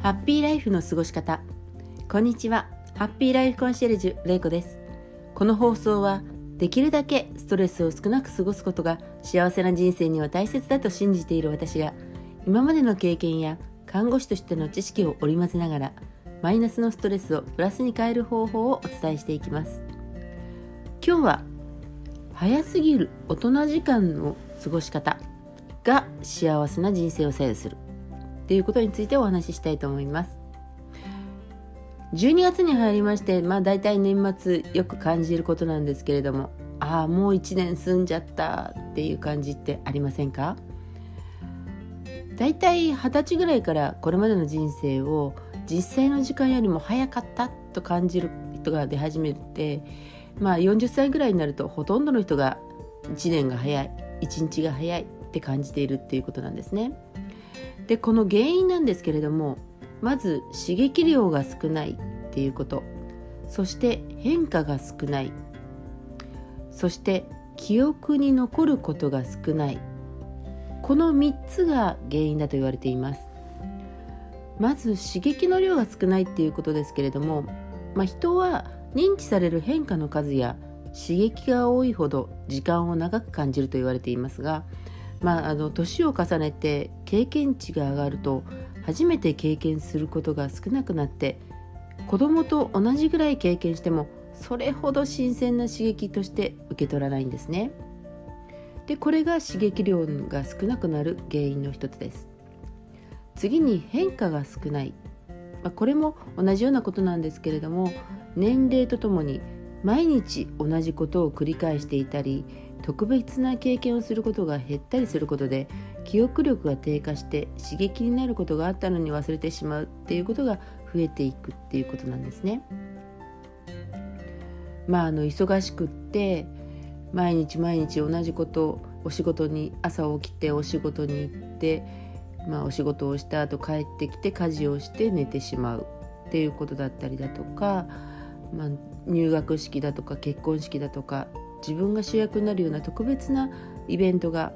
ハッピーライフの過ごし方。こんにちは。ハッピーライフコンシェルジュれいこです。この放送はできるだけストレスを少なく過ごすことが幸せな人生には大切だと信じている私が今までの経験や看護師としての知識を織り交ぜながらマイナスのストレスをプラスに変える方法をお伝えしていきます。今日は早すぎる大人時間の過ごし方が幸せな人生を左右する。ということについてお話ししたいと思います12月に入りましてまあ大体年末よく感じることなんですけれどもああもう1年済んじゃったっていう感じってありませんか？大体二十歳ぐらいからこれまでの人生を実際の時間よりも早かったと感じる人が出始めてまあ40歳ぐらいになるとほとんどの人が1年が早い1日が早いって感じているっていうことなんですね。でこの原因なんですけれどもまず刺激量が少ないっていうこと。そして変化が少ない。そして記憶に残ることが少ない。この3つが原因だと言われています。まず刺激の量が少ないっていうことですけれども、まあ、人は認知される変化の数や刺激が多いほど時間を長く感じると言われていますがまあ、あの年を重ねて経験値が上がると初めて経験することが少なくなって子供と同じぐらい経験してもそれほど新鮮な刺激として受け取らないんですね。でこれが刺激量が少なくなる原因の一つです。次に変化が少ない、まあ、これも同じようなことなんですけれども年齢とともに毎日同じことを繰り返していたり特別な経験をすることが減ったりすることで記憶力が低下して刺激になることがあったのに忘れてしまうっていうことが増えていくっていうことなんですね。まああの忙しくって毎日毎日同じことお仕事に朝起きてお仕事に行って、まあ、お仕事をした後帰ってきて家事をして寝てしまうっていうことだったりだとか、まあ、入学式だとか結婚式だとか自分が主役になるような特別なイベントが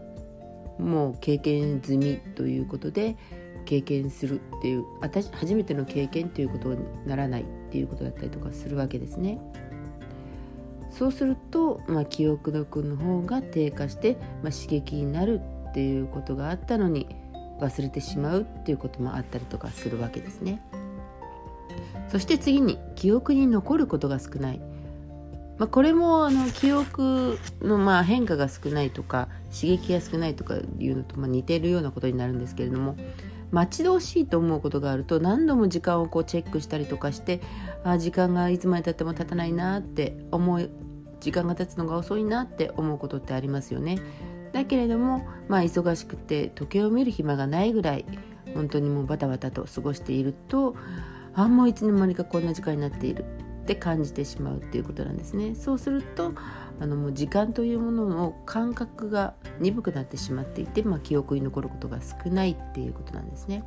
もう経験済みということで経験するっていう私初めての経験ということにならないっていうことだったりとかするわけですね。そうすると、まあ、記憶力の方が低下して、まあ、刺激になるっていうことがあったのに忘れてしまうっていうこともあったりとかするわけですね。そして次に記憶に残ることが少ないまあ、これもあの記憶のまあ変化が少ないとか刺激が少ないとかいうのとま似てるようなことになるんですけれども待ち遠しいと思うことがあると何度も時間をこうチェックしたりとかしてあ時間がいつまでたっても経たないなって思う時間が経つのが遅いなって思うことってありますよね。だけれども、まあ、忙しくて時計を見る暇がないぐらい本当にもうバタバタと過ごしているとあもういつの間にかこんな時間になっているって感じてしまうっていうことなんですね。そうするとあのもう時間というものの感覚が鈍くなってしまっていて、まあ、記憶に残ることが少ないっていうことなんですね。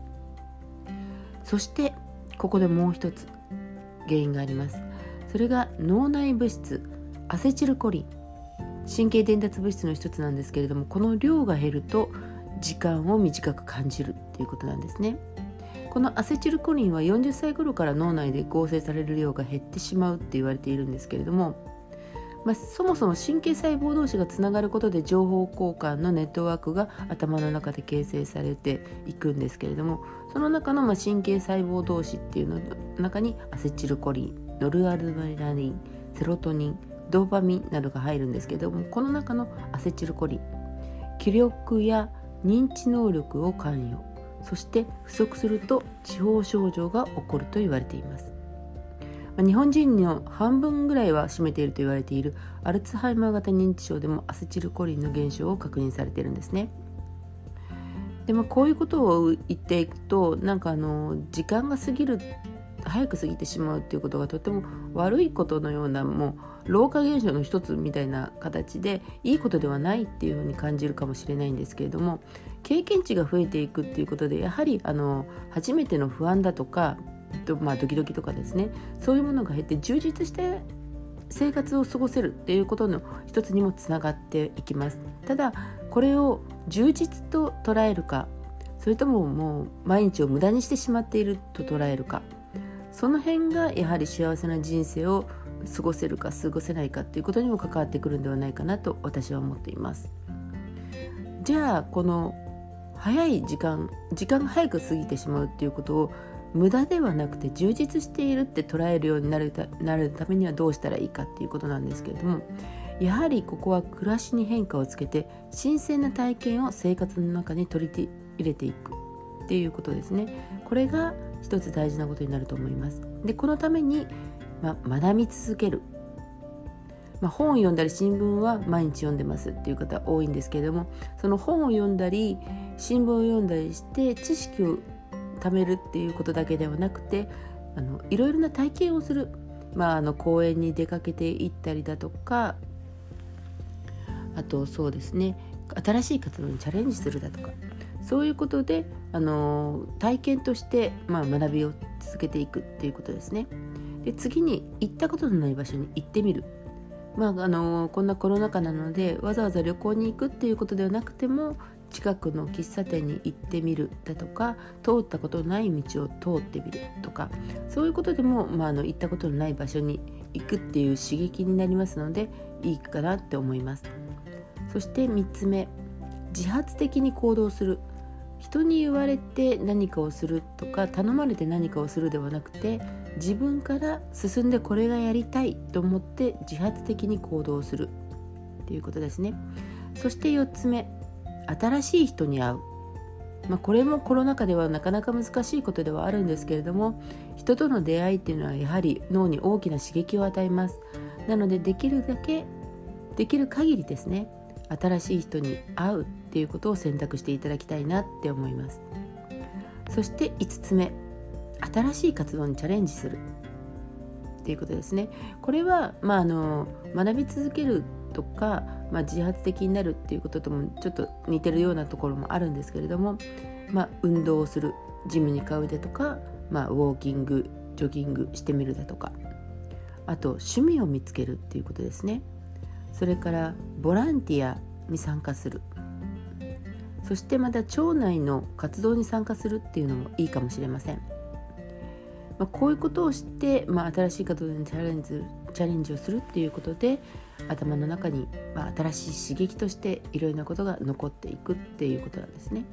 そしてここでもう一つ原因があります。それが脳内物質アセチルコリン。神経伝達物質の一つなんですけれどもこの量が減ると時間を短く感じるっていうことなんですね。このアセチルコリンは40歳頃から脳内で合成される量が減ってしまうって言われているんですけれども、まあ、そもそも神経細胞同士がつながることで情報交換のネットワークが頭の中で形成されていくんですけれどもその中のま神経細胞同士っていうのの中にアセチルコリンノルアルドレナリンセロトニンドーパミンなどが入るんですけれどもこの中のアセチルコリン気力や認知能力を関与そして不足すると地方症状が起こると言われています。日本人の半分ぐらいは占めていると言われているアルツハイマー型認知症でもアセチルコリンの減少を確認されているんですね。でもこういうことを言っていくとなんかあの時間が過ぎる早く過ぎてしまうっていうことがとても悪いことのようなもう老化現象の一つみたいな形でいいことではないっていうふうに感じるかもしれないんですけれども経験値が増えていくっていうことでやはりあの初めての不安だとか、まあ、ドキドキとかですねそういうものが減って充実して生活を過ごせるっていうことの一つにもつながっていきます。ただこれを充実と捉えるかそれとももう毎日を無駄にしてしまっていると捉えるかその辺がやはり幸せな人生を過ごせるか過ごせないかっていうことにも関わってくるんではないかなと私は思っています。じゃあこの早い時間時間が早く過ぎてしまうっていうことを無駄ではなくて充実しているって捉えるようになるたなるためにはどうしたらいいかっていうことなんですけれどもやはりここは暮らしに変化をつけて新鮮な体験を生活の中に取り入れていくっていうことですね。これが一つ大事なことになると思います。でこのために、ま学び続ける。まあ、本を読んだり新聞は毎日読んでますっていう方多いんですけれどもその本を読んだり新聞を読んだりして知識を貯めるっていうことだけではなくてあのいろいろな体験をする、まあ、あの公園に出かけていったりだとかあとそうですね新しい活動にチャレンジするだとか。そういうことであの体験として、まあ、学びを続けていくっていうことですね。で次に行ったことのない場所に行ってみる。まあ、あのこんなコロナ禍なのでわざわざ旅行に行くっていうことではなくても近くの喫茶店に行ってみるだとか通ったことのない道を通ってみるとかそういうことでも、まあ、あの行ったことのない場所に行くっていう刺激になりますのでいいかなって思います。そして3つ目自発的に行動する。人に言われて何かをするとか頼まれて何かをするではなくて自分から進んでこれがやりたいと思って自発的に行動するということですね。そして4つ目新しい人に会う、まあ、これもコロナ禍ではなかなか難しいことではあるんですけれども人との出会いっていうのはやはり脳に大きな刺激を与えます。なのでできるだけできる限りですね新しい人に会うっていうことを選択していただきたいなって思います。そして5つ目新しい活動にチャレンジする。っていうことですね。これは、まあ、あの学び続けるとか、まあ、自発的になるっていうことともちょっと似てるようなところもあるんですけれども、まあ、運動をする。ジムに通うだとか、まあ、ウォーキングジョギングしてみるだとか。あと趣味を見つけるっていうことですね。それからボランティアに参加する。そしてまた町内の活動に参加するっていうのもいいかもしれません。まあ、こういうことをして、まあ、新しい活動にチャレンジチャレンジをするっていうことで頭の中に、まあ、新しい刺激としていろいろなことが残っていくっていうことなんですね。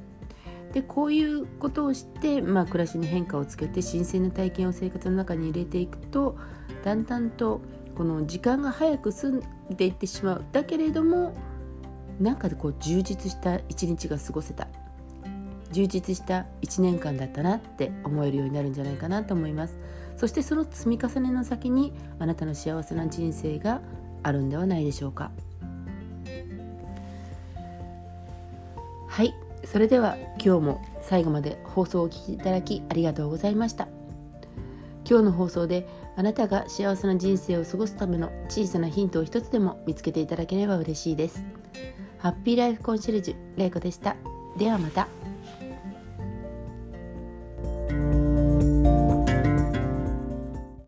でこういうことをして、まあ、暮らしに変化をつけて新鮮な体験を生活の中に入れていくとだんだんとこの時間が早く過ぎていってしまうだけれどもなんかでこう充実した一日が過ごせた。充実した1年間だったなって思えるようになるんじゃないかなと思います。そしてその積み重ねの先にあなたの幸せな人生があるんではないでしょうか。はい。それでは今日も最後まで放送をお聴きいただきありがとうございました。今日の放送であなたが幸せな人生を過ごすための小さなヒントを一つでも見つけていただければ嬉しいです。ハッピーライフコンシェルジュれいこでした。ではまた。